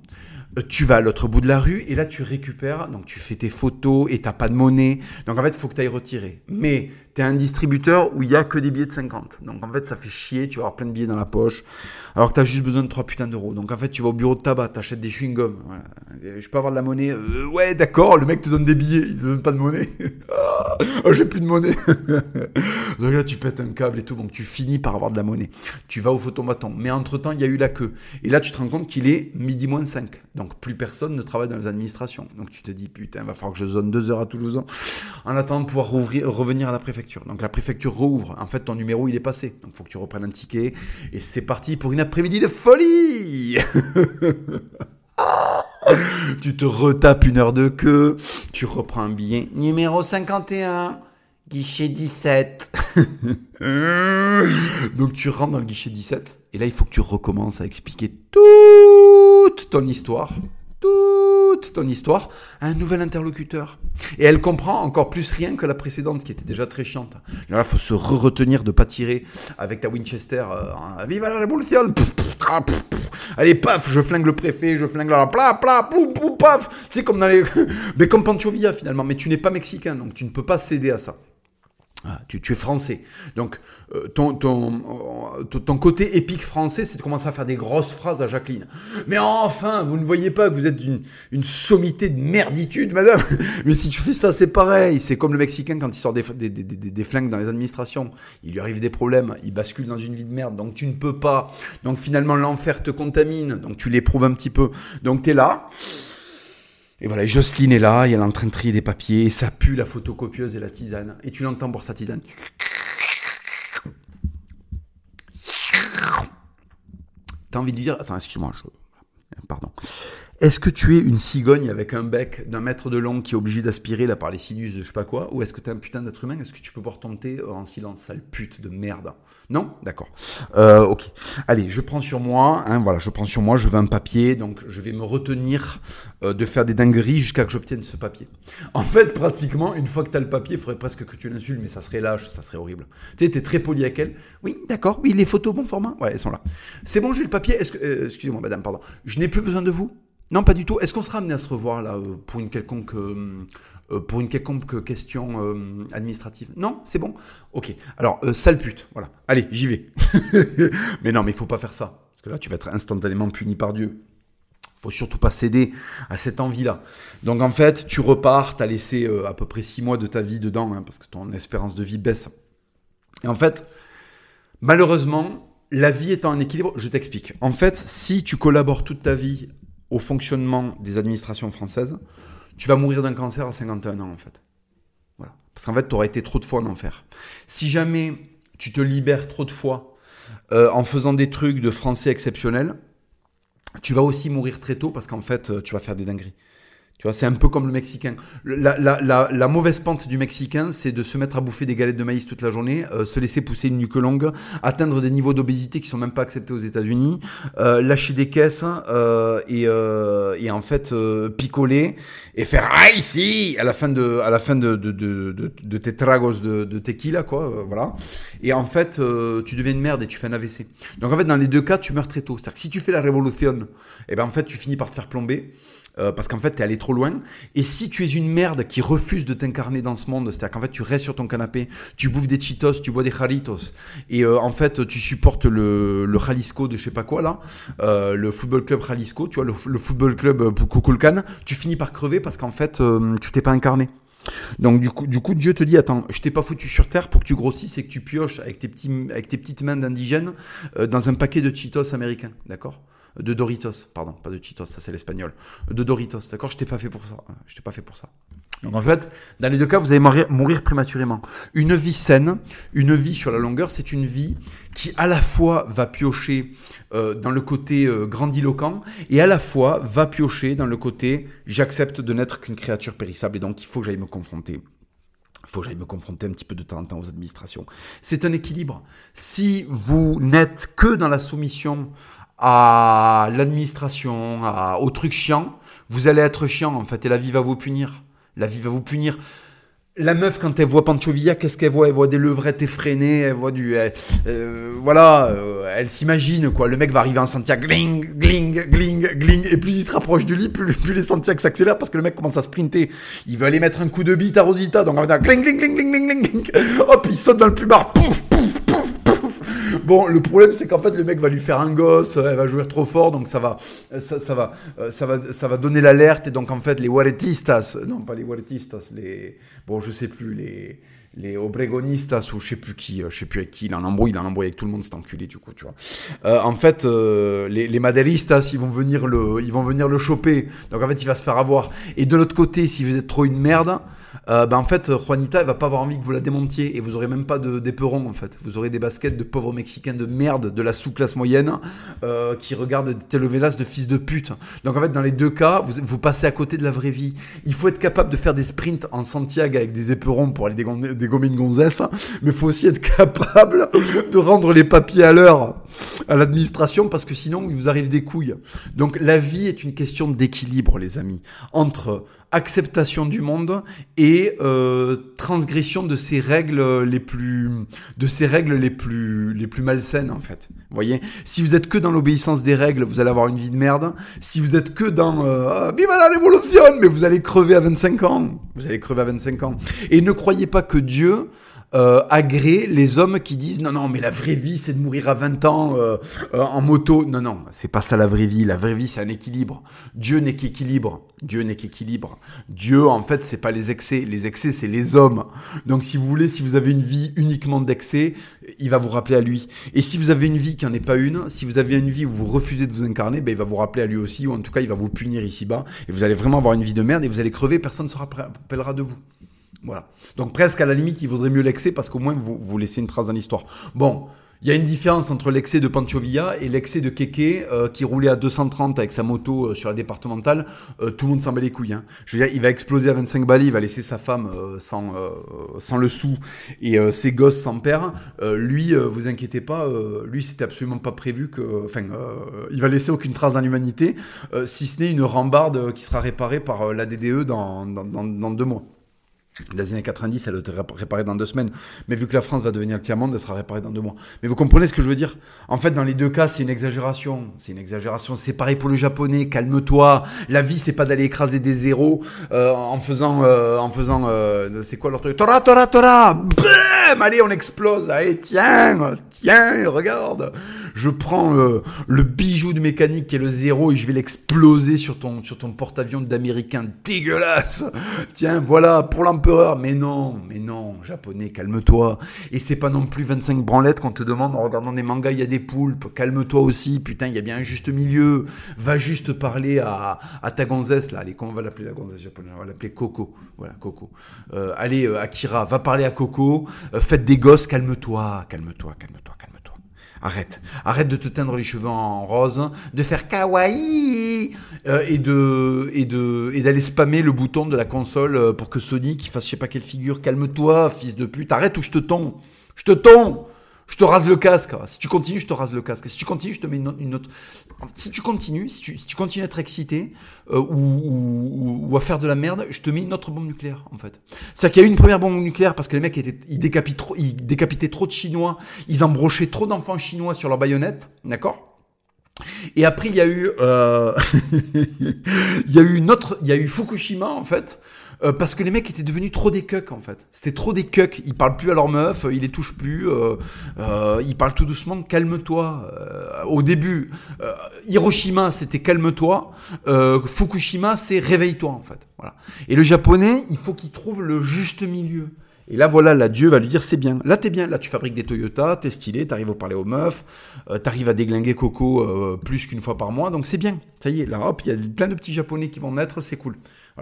Speaker 1: tu vas à l'autre bout de la rue et là tu récupères, donc tu fais tes photos et t'as pas de monnaie. Donc en fait, il faut que tu ailles retirer. Mais tu es un distributeur où il y a que des billets de 50. Donc en fait, ça fait chier, tu vas avoir plein de billets dans la poche, alors que tu as juste besoin de 3 putains d'euros. Donc en fait, tu vas au bureau de tabac, t'achètes des chewing-gums. Je peux avoir de la monnaie euh, Ouais, d'accord, le mec te donne des billets, il te donne pas de monnaie. oh, [laughs] j'ai plus de monnaie. [laughs] donc là, tu pètes un câble et tout, donc tu finis par avoir de la monnaie. Tu vas au photomaton. Mais entre-temps, il y a eu la queue. Et là, tu te rends compte qu'il est midi moins 5. Donc plus personne ne travaille dans les administrations. Donc tu te dis, putain, va falloir que je zone deux heures à Toulouse en attendant de pouvoir revenir à la préfecture. Donc la préfecture rouvre. En fait, ton numéro, il est passé. Donc il faut que tu reprennes un ticket. Et c'est parti pour une après-midi de folie [laughs] Tu te retapes une heure de queue. Tu reprends un billet. Numéro 51. Guichet 17. [laughs] Donc tu rentres dans le guichet 17 et là il faut que tu recommences à expliquer toute ton histoire ton histoire à un nouvel interlocuteur. Et elle comprend encore plus rien que la précédente, qui était déjà très chiante. Là, il faut se retenir de pas tirer avec ta Winchester. Euh, Vive la révolution Allez, paf, je flingue le préfet, je flingue la pla, pla, poum, poum, paf Tu sais, comme dans les... [laughs] Mais comme Pancho Villa, finalement. Mais tu n'es pas mexicain, donc tu ne peux pas céder à ça. Ah, tu, es français. Donc, euh, ton, ton, ton, côté épique français, c'est de commencer à faire des grosses phrases à Jacqueline. Mais enfin, vous ne voyez pas que vous êtes une, une sommité de merditude, madame [laughs] Mais si tu fais ça, c'est pareil. C'est comme le Mexicain quand il sort des, des, des, des, flingues dans les administrations. Il lui arrive des problèmes, il bascule dans une vie de merde. Donc, tu ne peux pas. Donc, finalement, l'enfer te contamine. Donc, tu l'éprouves un petit peu. Donc, tu es là. Et voilà, Jocelyne est là, et elle est en train de trier des papiers, et ça pue la photocopieuse et la tisane. Et tu l'entends pour sa tisane. T'as envie de dire, attends, excuse-moi, je... pardon. Est-ce que tu es une cigogne avec un bec d'un mètre de long qui est obligé d'aspirer là par les sinus de je sais pas quoi Ou est-ce que tu es un putain d'être humain? Est-ce que tu peux boire ton thé en silence, sale pute de merde? Non? D'accord. Euh, ok. Allez, je prends sur moi, hein, voilà, je prends sur moi, je veux un papier, donc je vais me retenir euh, de faire des dingueries jusqu'à que j'obtienne ce papier. En fait, pratiquement, une fois que tu as le papier, il faudrait presque que tu l'insultes, mais ça serait lâche, ça serait horrible. Tu sais, es très poli avec elle. Oui, d'accord, oui, les photos, bon format Ouais, elles sont là. C'est bon, j'ai le papier. Euh, excusez-moi, madame, pardon. Je n'ai plus besoin de vous non, pas du tout. Est-ce qu'on sera amené à se revoir là euh, pour une quelconque, euh, euh, pour une quelconque question administrative? Non, c'est bon? Ok. Alors, sale pute, voilà. Allez, j'y vais. [laughs] mais non, mais il faut pas faire ça. Parce que là, tu vas être instantanément puni par Dieu. Faut surtout pas céder à cette envie-là. Donc en fait, tu repars, tu as laissé à peu près six mois de ta vie dedans, hein, parce que ton espérance de vie baisse. Et en fait, malheureusement, la vie étant un équilibre, je t'explique. En fait, si tu collabores toute ta vie au fonctionnement des administrations françaises, tu vas mourir d'un cancer à 51 ans en fait. Voilà. Parce qu'en fait, tu auras été trop de fois en enfer. Si jamais tu te libères trop de fois euh, en faisant des trucs de français exceptionnels, tu vas aussi mourir très tôt parce qu'en fait, euh, tu vas faire des dingueries. Tu vois, c'est un peu comme le Mexicain. La, la, la, la mauvaise pente du Mexicain, c'est de se mettre à bouffer des galettes de maïs toute la journée, euh, se laisser pousser une nuque longue, atteindre des niveaux d'obésité qui sont même pas acceptés aux États-Unis, euh, lâcher des caisses euh, et, euh, et en fait euh, picoler et faire ah ici à la fin de à la fin de de, de, de, tes tragos de, de tequila quoi, euh, voilà. Et en fait, tu deviens une merde et tu fais un AVC. Donc en fait, dans les deux cas, tu meurs très tôt. C'est-à-dire que si tu fais la révolution, et eh ben en fait, tu finis par te faire plomber. Euh, parce qu'en fait, t'es allé trop loin. Et si tu es une merde qui refuse de t'incarner dans ce monde, c'est-à-dire qu'en fait, tu restes sur ton canapé, tu bouffes des Cheetos, tu bois des Jalitos, et euh, en fait, tu supportes le, le Jalisco de je sais pas quoi là, euh, le football club Jalisco, tu vois, le, le football club euh, Kukulkan, tu finis par crever parce qu'en fait, euh, tu t'es pas incarné. Donc du coup, du coup, Dieu te dit attends, je t'ai pas foutu sur terre pour que tu grossisses et que tu pioches avec tes petits, avec tes petites mains d'indigène euh, dans un paquet de Cheetos américains, d'accord? De Doritos, pardon, pas de Cheetos, ça c'est l'espagnol. De Doritos, d'accord Je t'ai pas fait pour ça. Je t'ai pas fait pour ça. Donc en fait, dans les deux cas, vous allez mourir, prématurément. Une vie saine, une vie sur la longueur, c'est une vie qui à la fois va piocher euh, dans le côté euh, grandiloquent et à la fois va piocher dans le côté j'accepte de n'être qu'une créature périssable et donc il faut que j'aille me confronter. Il faut que j'aille me confronter un petit peu de temps en temps aux administrations. C'est un équilibre. Si vous n'êtes que dans la soumission à l'administration, à, au truc chiant, vous allez être chiant en fait et la vie va vous punir. La vie va vous punir. La meuf, quand elle voit Pancho Villa, qu'est-ce qu'elle voit? Elle voit des levrettes effrénées, elle voit du... euh, voilà, euh, elle s'imagine, quoi. Le mec va arriver en Santiago, gling, gling, gling, gling, et plus il se rapproche du lit, plus, plus les Santiago s'accélèrent parce que le mec commence à sprinter. Il veut aller mettre un coup de bite à Rosita, donc on va dire gling, gling, gling, gling, gling, gling. Hop, il saute dans le pouf, pouf, pouf. Bon, le problème, c'est qu'en fait, le mec va lui faire un gosse, elle va jouer trop fort, donc ça va, ça, ça va, euh, ça va, ça va donner l'alerte, et donc en fait, les Waretistas, non pas les Waretistas, les, bon, je sais plus, les, les Obregonistas ou je sais plus qui, euh, je sais plus avec qui, il en embrouille, il en embrouille avec tout le monde, c'est enculé du coup, tu vois. Euh, en fait, euh, les, les Maderistas, ils vont venir le, ils vont venir le choper, donc en fait, il va se faire avoir. Et de l'autre côté, si vous êtes trop une merde, euh, ben en fait, Juanita, elle va pas avoir envie que vous la démontiez et vous aurez même pas de d'éperon en fait. Vous aurez des baskets de pauvres mexicains de merde, de la sous-classe moyenne, euh, qui regardent des de fils de pute. Donc en fait, dans les deux cas, vous, vous passez à côté de la vraie vie. Il faut être capable de faire des sprints en Santiago avec des éperons pour aller dégommer, dégommer une gonzesse, mais faut aussi être capable de rendre les papiers à l'heure à l'administration parce que sinon il vous arrive des couilles. Donc la vie est une question d'équilibre, les amis, entre acceptation du monde et euh, transgression de ces règles les plus de ces règles les plus les plus malsaines en fait. Vous voyez, si vous êtes que dans l'obéissance des règles, vous allez avoir une vie de merde. Si vous êtes que dans euh, ah, viva la révolution, mais vous allez crever à 25 ans. Vous allez crever à 25 ans. Et ne croyez pas que Dieu euh, les hommes qui disent non non mais la vraie vie c'est de mourir à 20 ans euh, euh, en moto. Non non c'est pas ça la vraie vie. La vraie vie c'est un équilibre. Dieu n'est qu'équilibre. Dieu n'est qu'équilibre. Dieu en fait c'est pas les excès. Les excès c'est les hommes. Donc si vous voulez si vous avez une vie uniquement d'excès il va vous rappeler à lui. Et si vous avez une vie qui en est pas une si vous avez une vie où vous refusez de vous incarner ben il va vous rappeler à lui aussi ou en tout cas il va vous punir ici bas et vous allez vraiment avoir une vie de merde et vous allez crever personne ne se rappellera de vous voilà. Donc presque à la limite, il vaudrait mieux l'excès parce qu'au moins vous, vous laissez une trace dans l'histoire. Bon, il y a une différence entre l'excès de Pancho Villa et l'excès de Keke euh, qui roulait à 230 avec sa moto euh, sur la départementale. Euh, tout le monde s'en bat les couilles. Hein. Je veux dire, il va exploser à 25 balles, il va laisser sa femme euh, sans, euh, sans le sou et euh, ses gosses sans père. Lui, vous inquiétez pas, lui c'était absolument pas prévu que... Enfin, il va laisser aucune trace dans l'humanité, si ce n'est une rambarde qui sera réparée par la DDE dans, dans, dans deux mois. Dans les années 90, elle était réparée dans deux semaines. Mais vu que la France va devenir le tiers-monde, elle sera réparée dans deux mois. Mais vous comprenez ce que je veux dire? En fait, dans les deux cas, c'est une exagération. C'est une exagération. C'est pareil pour le japonais. Calme-toi. La vie, c'est pas d'aller écraser des zéros euh, en faisant, euh, en faisant, euh, c'est quoi leur truc? Tora, tora, tora. Bam Allez, on explose. Allez, tiens, tiens, regarde. Je prends euh, le bijou de mécanique qui est le zéro et je vais l'exploser sur ton, porte-avions d'américain dégueulasse. Tiens, voilà, pour l'empereur. Mais non, mais non, japonais, calme-toi. Et c'est pas non plus 25 branlettes qu'on te demande en regardant des mangas, il y a des poulpes. Calme-toi aussi, putain, il y a bien un juste milieu. Va juste parler à, à ta gonzesse, là. Allez, comment on va l'appeler la gonzesse japonaise? On va l'appeler Coco. Voilà, Coco. Euh, allez, euh, Akira, va parler à Coco. faites des gosses, calme-toi, calme-toi, calme-toi, calme-toi. Arrête. Arrête de te teindre les cheveux en rose, de faire kawaii euh, et de et de et d'aller spammer le bouton de la console euh, pour que Sonic fasse je sais pas quelle figure. Calme-toi, fils de pute. Arrête ou je te tombe. Je te tombe. Je te rase le casque. Si tu continues, je te rase le casque. Si tu continues, je te mets une, autre. Si tu continues, si tu, continues à être excité euh, ou, ou, à faire de la merde, je te mets une autre bombe nucléaire, en fait. C'est-à-dire qu'il y a eu une première bombe nucléaire parce que les mecs étaient, ils, décapitaient trop, ils décapitaient trop de Chinois, ils embrochaient trop d'enfants chinois sur leurs baïonnettes, d'accord? Et après, il y a eu, euh... [laughs] il y a eu une autre, il y a eu Fukushima, en fait, euh, parce que les mecs étaient devenus trop des cucks en fait. C'était trop des cucks. Ils parlent plus à leur meuf, ils les touchent plus. Euh, euh, ils parlent tout doucement. Calme-toi. Euh, au début, Hiroshima c'était calme-toi. Fukushima c'est réveille-toi en fait. Voilà. Et le japonais, il faut qu'il trouve le juste milieu. Et là, voilà, là, Dieu va lui dire, c'est bien. Là, t'es bien. Là, tu fabriques des Toyota, t'es stylé, t'arrives à parler aux meufs, euh, t'arrives à déglinguer Coco plus qu'une fois par mois, donc c'est bien. Ça y est, là, hop, il y a plein de petits Japonais qui vont naître, c'est cool.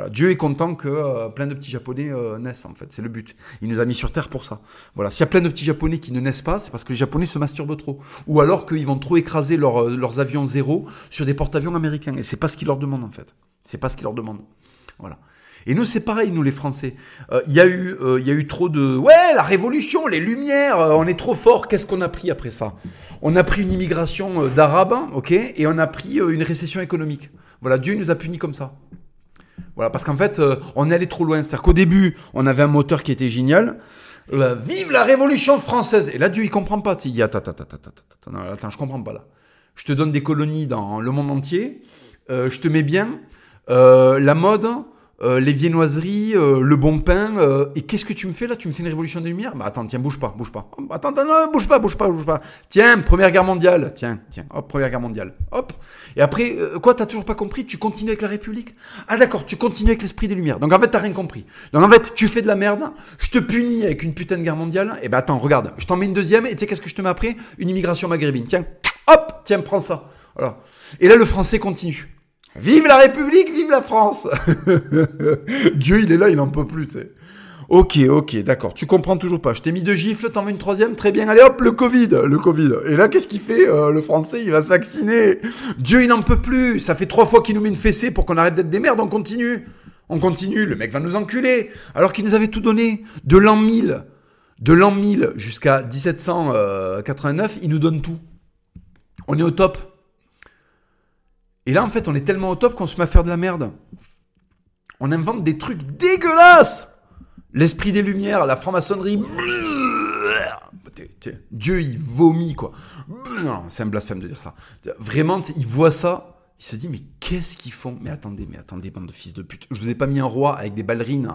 Speaker 1: Dieu est content que euh, plein de petits Japonais euh, naissent, en fait. C'est le but. Il nous a mis sur Terre pour ça. Voilà. S'il y a plein de petits Japonais qui ne naissent pas, c'est parce que les Japonais se masturbent trop. Ou alors qu'ils vont trop écraser euh, leurs avions zéro sur des porte-avions américains. Et c'est pas ce qu'ils leur demandent, en fait. C'est pas ce qu'ils leur demandent. Voilà. Et nous, c'est pareil, nous les Français. Il y, a eu, trop de... Ouais, la révolution, les lumières, on est trop fort. Qu'est-ce qu'on a pris après ça? On a pris une immigration d'Arabes, ok Et on a pris une récession économique. Voilà, Dieu nous a punis comme ça. Voilà, parce qu'en fait, euh, on est allé trop loin. C'est-à-dire qu'au début, on avait un moteur qui était génial. Euh, vive la Révolution française Et là, Dieu, il comprend pas. Il dit, attends, attends, attends, attends, non, attends, je comprends pas là. Je te donne des colonies dans le monde entier. Euh, je te mets bien. la mode, euh, les viennoiseries, euh, le bon pain. Euh, et qu'est-ce que tu me fais là? Tu me fais une révolution des lumières? Bah attends, tiens, bouge pas, bouge pas. attends, attends, non, bouge pas, bouge pas, bouge pas. Tiens, première guerre mondiale. Tiens, tiens, hop, première guerre mondiale. Hop. Et après, quoi, t'as toujours pas compris? Tu continues avec la République? Ah d'accord, tu continues avec l'esprit des lumières. Donc en fait, t'as rien compris. Donc en fait, tu fais de la merde. Je te punis avec une putain de guerre mondiale. Et bah attends, regarde, je t'en mets une deuxième. Et tu sais qu'est-ce que je te mets après? Une immigration maghrébine. Tiens, hop, tiens, prends ça. Voilà. Et là, le français continue. Vive la République, vive la France [laughs] Dieu, il est là, il n'en peut plus, tu sais. Ok, ok, d'accord. Tu comprends toujours pas. Je t'ai mis deux gifles, t'en veux une troisième Très bien. Allez hop, le Covid, le Covid. Et là, qu'est-ce qu'il fait euh, Le Français, il va se vacciner. Dieu, il n'en peut plus. Ça fait trois fois qu'il nous met une fessée pour qu'on arrête d'être des merdes. On continue. On continue. Le mec va nous enculer. Alors qu'il nous avait tout donné. De l'an 1000, de l'an 1000 jusqu'à 1789, il nous donne tout. On est au top. Et là, en fait, on est tellement au top qu'on se met à faire de la merde. On invente des trucs dégueulasses. L'esprit des lumières, la franc-maçonnerie. Dieu, il vomit, quoi. C'est un blasphème de dire ça. Vraiment, il voit ça. Il se dit, mais qu'est-ce qu'ils font? Mais attendez, mais attendez, bande de fils de pute. Je vous ai pas mis un roi avec des ballerines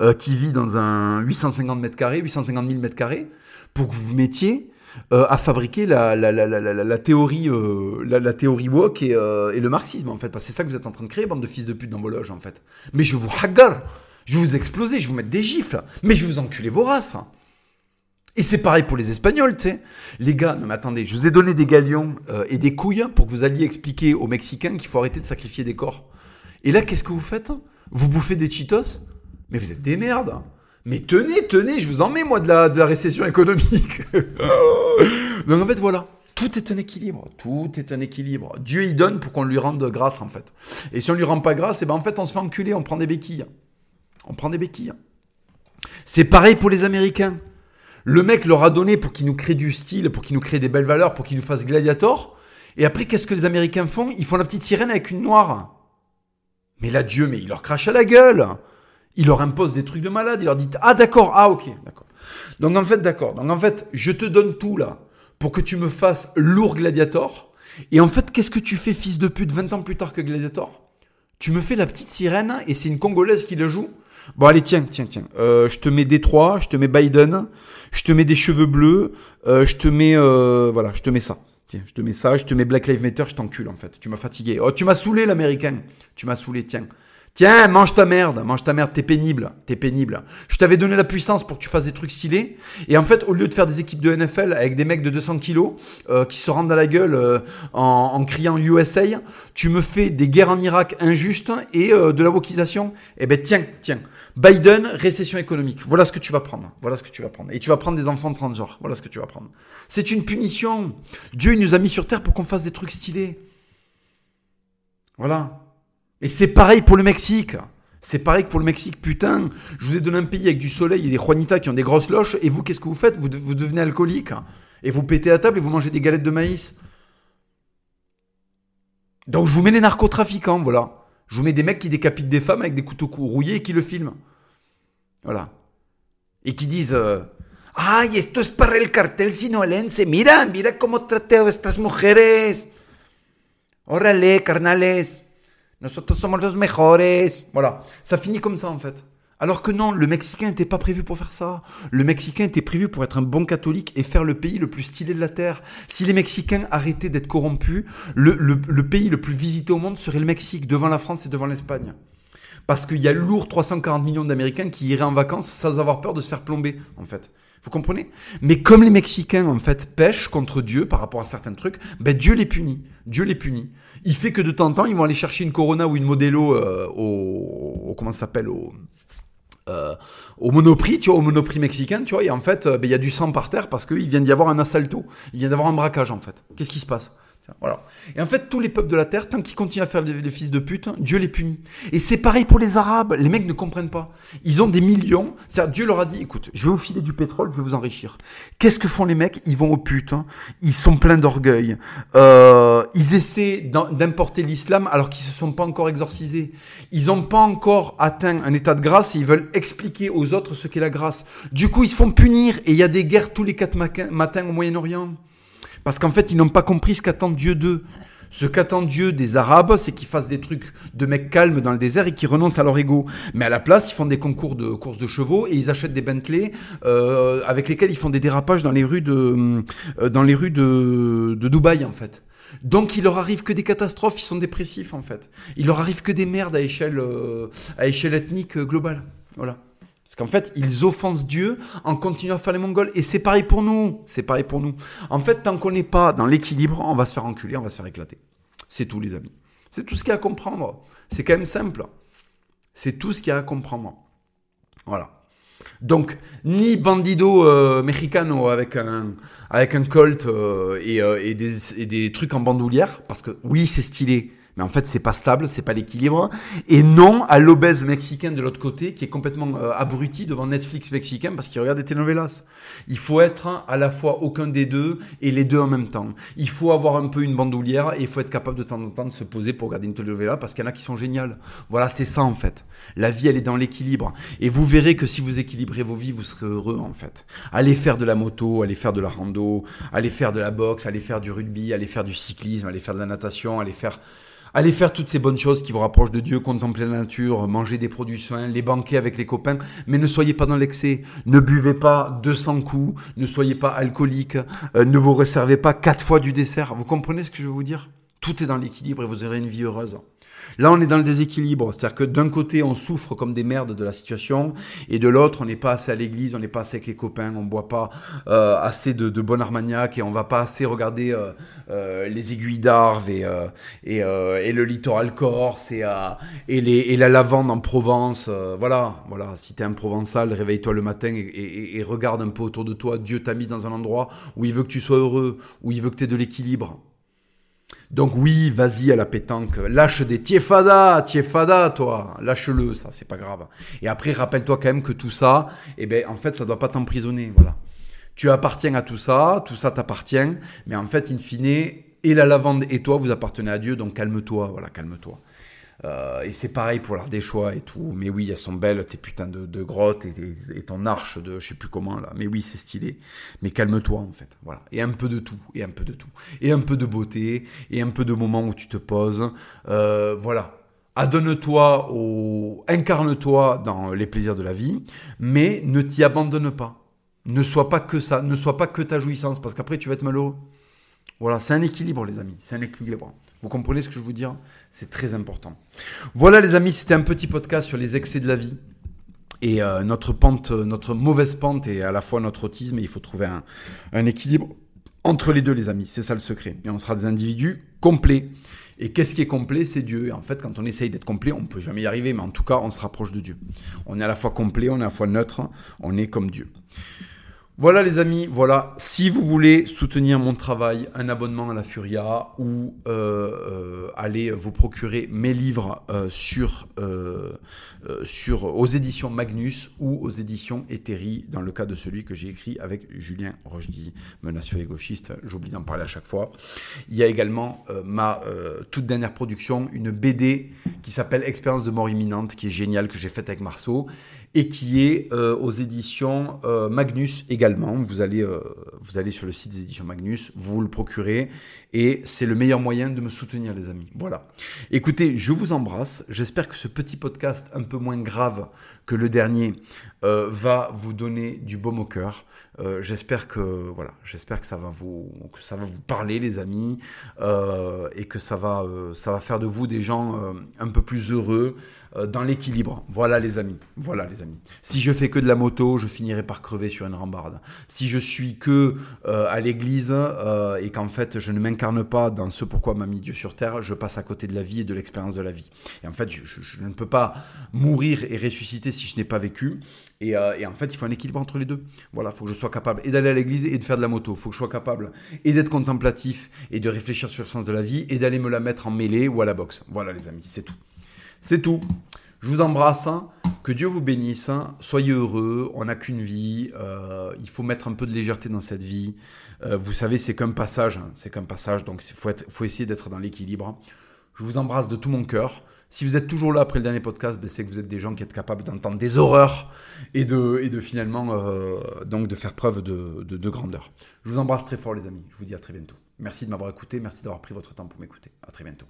Speaker 1: euh, qui vit dans un 850 mètres carrés, 850 000 mètres carrés, pour que vous vous mettiez euh, à fabriquer la, la, la, la théorie, euh, la, théorie woke et, euh, et, le marxisme, en fait. Parce que c'est ça que vous êtes en train de créer, bande de fils de pute dans vos loges, en fait. Mais je vous hagar, je vais vous exploser, je vais vous mettre des gifles, mais je vais vous enculer vos races. Et c'est pareil pour les Espagnols, tu sais. Les gars, non mais attendez, je vous ai donné des galions et des couilles pour que vous alliez expliquer aux Mexicains qu'il faut arrêter de sacrifier des corps. Et là, qu'est-ce que vous faites? Vous bouffez des Cheetos? Mais vous êtes des merdes mais tenez, tenez, je vous en mets moi de la, récession économique. [laughs] Donc en fait voilà, tout est un équilibre, tout est un équilibre. Dieu il donne pour qu'on lui rende grâce en fait. Et si on lui rend pas grâce, eh ben en fait on se fait enculer, on prend des béquilles. On prend des béquilles. C'est pareil pour les Américains. Le mec leur a donné pour qu'ils nous créent du style, pour qu'ils nous créent des belles valeurs, pour qu'ils nous fassent gladiator. Et après, qu'est-ce que les Américains font? Ils font la petite sirène avec une noire. Mais là, Dieu, mais il leur crache à la gueule. Il leur impose des trucs de malade. Il leur dit Ah, d'accord, ah, ok, d'accord. Donc, en fait, d'accord. Donc, en fait, je te donne tout là pour que tu me fasses lourd Gladiator. Et en fait, qu'est-ce que tu fais, fils de pute, 20 ans plus tard que Gladiator? Tu me fais la petite sirène et c'est une Congolaise qui le joue. Bon, allez, tiens, tiens, tiens. Euh, je te mets Détroit, je te mets Biden, je te mets des cheveux bleus, euh, je te mets. Euh, voilà, je te mets ça. Tiens, je te mets ça, je te mets Black Lives Matter, je t'encule en fait. Tu m'as fatigué. Oh, tu m'as saoulé l'américain. Tu m'as saoulé, tiens. Tiens, mange ta merde, mange ta merde, t'es pénible, t'es pénible. Je t'avais donné la puissance pour que tu fasses des trucs stylés. Et en fait, au lieu de faire des équipes de NFL avec des mecs de 200 kilos euh, qui se rendent à la gueule euh, en, criant USA, tu me fais des guerres en Irak injustes et euh, de la wokisation. Eh ben tiens, tiens. Biden, récession économique. Voilà ce que tu vas prendre. Voilà ce que tu vas prendre. Et tu vas prendre des enfants de 30 genres. Voilà ce que tu vas prendre. C'est une punition. Dieu il nous a mis sur terre pour qu'on fasse des trucs stylés. Voilà. Et c'est pareil pour le Mexique. C'est pareil que pour le Mexique, putain. Je vous ai donné un pays avec du soleil et des Juanitas qui ont des grosses loches. Et vous, qu'est-ce que vous faites? Vous, devenez alcoolique. Et vous pétez à table et vous mangez des galettes de maïs. Donc je vous mets des narcotrafiquants, voilà. Je vous mets des mecs qui décapitent des femmes avec des couteaux rouillés et qui le filment. Voilà. Et qui disent euh, Ay, esto es para el cartel sinaloense. Mira, mira cómo trateo a estas mujeres. Órale, carnales. Nosotros somos los mejores. Voilà. Ça finit comme ça, en fait. Alors que non, le Mexicain n'était pas prévu pour faire ça. Le Mexicain était prévu pour être un bon catholique et faire le pays le plus stylé de la Terre. Si les Mexicains arrêtaient d'être corrompus, le, pays le plus visité au monde serait le Mexique, devant la France et devant l'Espagne. Parce qu'il y a lourd 340 millions d'Américains qui iraient en vacances sans avoir peur de se faire plomber, en fait. Vous comprenez? Mais comme les Mexicains, en fait, pêchent contre Dieu par rapport à certains trucs, ben Dieu les punit. Dieu les punit. Il fait que de temps en temps, ils vont aller chercher une Corona ou une Modelo euh, au, Comment ça s'appelle au, euh, au Monoprix, tu vois, au Monoprix mexicain, tu vois, et en fait, euh, ben, il y a du sang par terre parce qu'il vient d'y avoir un assalto. Il vient d'avoir un braquage, en fait. Qu'est-ce qui se passe? Et en fait, tous les peuples de la terre, tant qu'ils continuent à faire les, fils de pute, Dieu les punit. Et c'est pareil pour les Arabes. Les mecs ne comprennent pas. Ils ont des millions. Dieu leur a dit, écoute, je vais vous filer du pétrole, je vais vous enrichir. Qu'est-ce que font les mecs? Ils vont aux putes. Hein. Ils sont pleins d'orgueil. Euh, ils essaient d'importer l'islam alors qu'ils se sont pas encore exorcisés. Ils n'ont pas encore atteint un état de grâce et ils veulent expliquer aux autres ce qu'est la grâce. Du coup, ils se font punir et il y a des guerres tous les quatre matins au Moyen-Orient. Parce qu'en fait, ils n'ont pas compris ce qu'attend Dieu d'eux. Ce qu'attend Dieu des Arabes, c'est qu'ils fassent des trucs de mecs calmes dans le désert et qu'ils renoncent à leur ego. Mais à la place, ils font des concours de courses de chevaux et ils achètent des Bentley euh, avec lesquels ils font des dérapages dans les rues de euh, dans les rues de, Dubaï en fait. Donc il leur arrive que des catastrophes, ils sont dépressifs en fait. Il leur arrive que des merdes à échelle euh, à échelle ethnique globale. Voilà. Parce qu'en fait, ils offensent Dieu en continuant à faire les Mongols. Et c'est pareil pour nous. C'est pareil pour nous. En fait, tant qu'on n'est pas dans l'équilibre, on va se faire enculer, on va se faire éclater. C'est tout, les amis. C'est tout ce qu'il y a à comprendre. C'est quand même simple. C'est tout ce qu'il y a à comprendre. Voilà. Donc, ni bandido euh, mexicano avec un, avec un colt euh, euh, et des trucs en bandoulière, parce que oui, c'est stylé, mais en fait c'est pas stable, c'est pas l'équilibre. Et non à l'obèse mexicain de l'autre côté qui est complètement euh, abruti devant Netflix mexicain parce qu'il regarde des telenovelas. Il faut être à la fois aucun des deux et les deux en même temps. Il faut avoir un peu une bandoulière et il faut être capable de temps en temps de se poser pour regarder une telenovela parce qu'il y en a qui sont géniales. Voilà, c'est ça en fait. La vie elle est dans l'équilibre et vous verrez que si vous équilibrez vos vies, vous serez heureux en fait. Allez faire de la moto, allez faire de la rando, allez faire de la boxe, allez faire du rugby, allez faire du cyclisme, allez faire de la natation, allez faire Allez faire toutes ces bonnes choses qui vous rapprochent de Dieu, contempler la nature, manger des produits soins, les banquets avec les copains, mais ne soyez pas dans l'excès. Ne buvez pas 200 coups, ne soyez pas alcoolique, euh, ne vous réservez pas quatre fois du dessert. Vous comprenez ce que je veux vous dire? Tout est dans l'équilibre et vous aurez une vie heureuse. Là, on est dans le déséquilibre. C'est-à-dire que d'un côté, on souffre comme des merdes de la situation, et de l'autre, on n'est pas assez à l'église, on n'est pas assez avec les copains, on boit pas euh, assez de, bon armagnac, et on va pas assez regarder euh, euh, les aiguilles d'Arve et, le littoral corse et, la lavande en Provence. voilà, voilà. Si t'es un provençal, réveille-toi le matin et, et, regarde un peu autour de toi. Dieu t'a mis dans un endroit où il veut que tu sois heureux, où il veut que tu aies de l'équilibre. Donc oui, vas-y à la pétanque, lâche des tiefada, tiefada toi, lâche-le, ça c'est pas grave. Et après rappelle-toi quand même que tout ça, eh ben en fait ça doit pas t'emprisonner, voilà. Tu appartiens à tout ça, tout ça t'appartient, mais en fait in fine, et la lavande et toi vous appartenez à Dieu, donc calme-toi, voilà, calme-toi. Euh, et c'est pareil pour choix et tout. Mais oui, elles sont belles, tes putains de, grottes et, ton arche de je sais plus comment là. Mais oui, c'est stylé. Mais calme-toi en fait. Voilà. Et un peu de tout. Et un peu de tout. Et un peu de beauté. Et un peu de moments où tu te poses. Euh, voilà. Adonne-toi au. Incarne-toi dans les plaisirs de la vie. Mais ne t'y abandonne pas. Ne sois pas que ça. Ne sois pas que ta jouissance. Parce qu'après, tu vas être malheureux. Voilà, c'est un équilibre, les amis. C'est un équilibre. Vous comprenez ce que je veux dire? C'est très important. Voilà, les amis, c'était un petit podcast sur les excès de la vie. Et euh, notre pente, notre mauvaise pente et à la fois notre autisme. Il faut trouver un, un équilibre entre les deux, les amis. C'est ça le secret. Et on sera des individus complets. Et qu'est-ce qui est complet? C'est Dieu. Et en fait, quand on essaye d'être complet, on ne peut jamais y arriver, mais en tout cas, on se rapproche de Dieu. On est à la fois complet, on est à la fois neutre, on est comme Dieu. Voilà les amis, voilà. Si vous voulez soutenir mon travail, un abonnement à la Furia ou euh, euh, aller vous procurer mes livres euh, sur, sur aux éditions Magnus ou aux éditions Eteri, dans le cas de celui que j'ai écrit avec Julien Rochdy, menace sur les gauchistes, j'oublie d'en parler à chaque fois. Il y a également ma toute dernière production, une BD qui s'appelle Expérience de mort imminente, qui est géniale, que j'ai faite avec Marceau et qui est euh, aux éditions euh, Magnus également. Vous allez, euh, vous allez sur le site des éditions Magnus, vous le procurez et c'est le meilleur moyen de me soutenir les amis. Voilà. Écoutez, je vous embrasse. J'espère que ce petit podcast un peu moins grave que le dernier va vous donner du baume au cœur. j'espère que voilà, j'espère que ça va vous que ça va vous parler les amis et que ça va ça va faire de vous des gens un peu plus heureux. Euh, dans l'équilibre. Voilà les amis. Voilà les amis. Si je fais que de la moto, je finirai par crever sur une rambarde. Si je suis que euh, à l'église euh, et qu'en fait je ne pas dans ce pourquoi m'a mis Dieu sur terre, je passe à côté de la vie et de l'expérience de la vie. Et en fait, je, ne peux pas mourir et ressusciter si je n'ai pas vécu. Et, en fait, il faut un équilibre entre les deux. Voilà, il faut que je sois capable et d'aller à l'église et de faire de la moto. Il faut que je sois capable et d'être contemplatif et de réfléchir sur le sens de la vie et d'aller me la mettre en mêlée ou à la boxe. Voilà les amis, c'est tout. C'est tout. Je vous embrasse. Que Dieu vous bénisse. Soyez heureux. On n'a qu'une vie. Euh, il faut mettre un peu de légèreté dans cette vie. Euh, vous savez, c'est qu'un passage. C'est qu'un passage. Donc, il faut, essayer d'être dans l'équilibre. Je vous embrasse de tout mon cœur. Si vous êtes toujours là après le dernier podcast, ben, c'est que vous êtes des gens qui êtes capables d'entendre des horreurs et de, finalement euh, donc de faire preuve de, de grandeur. Je vous embrasse très fort les amis. Je vous dis à très bientôt. Merci de m'avoir écouté. Merci d'avoir pris votre temps pour m'écouter. À très bientôt.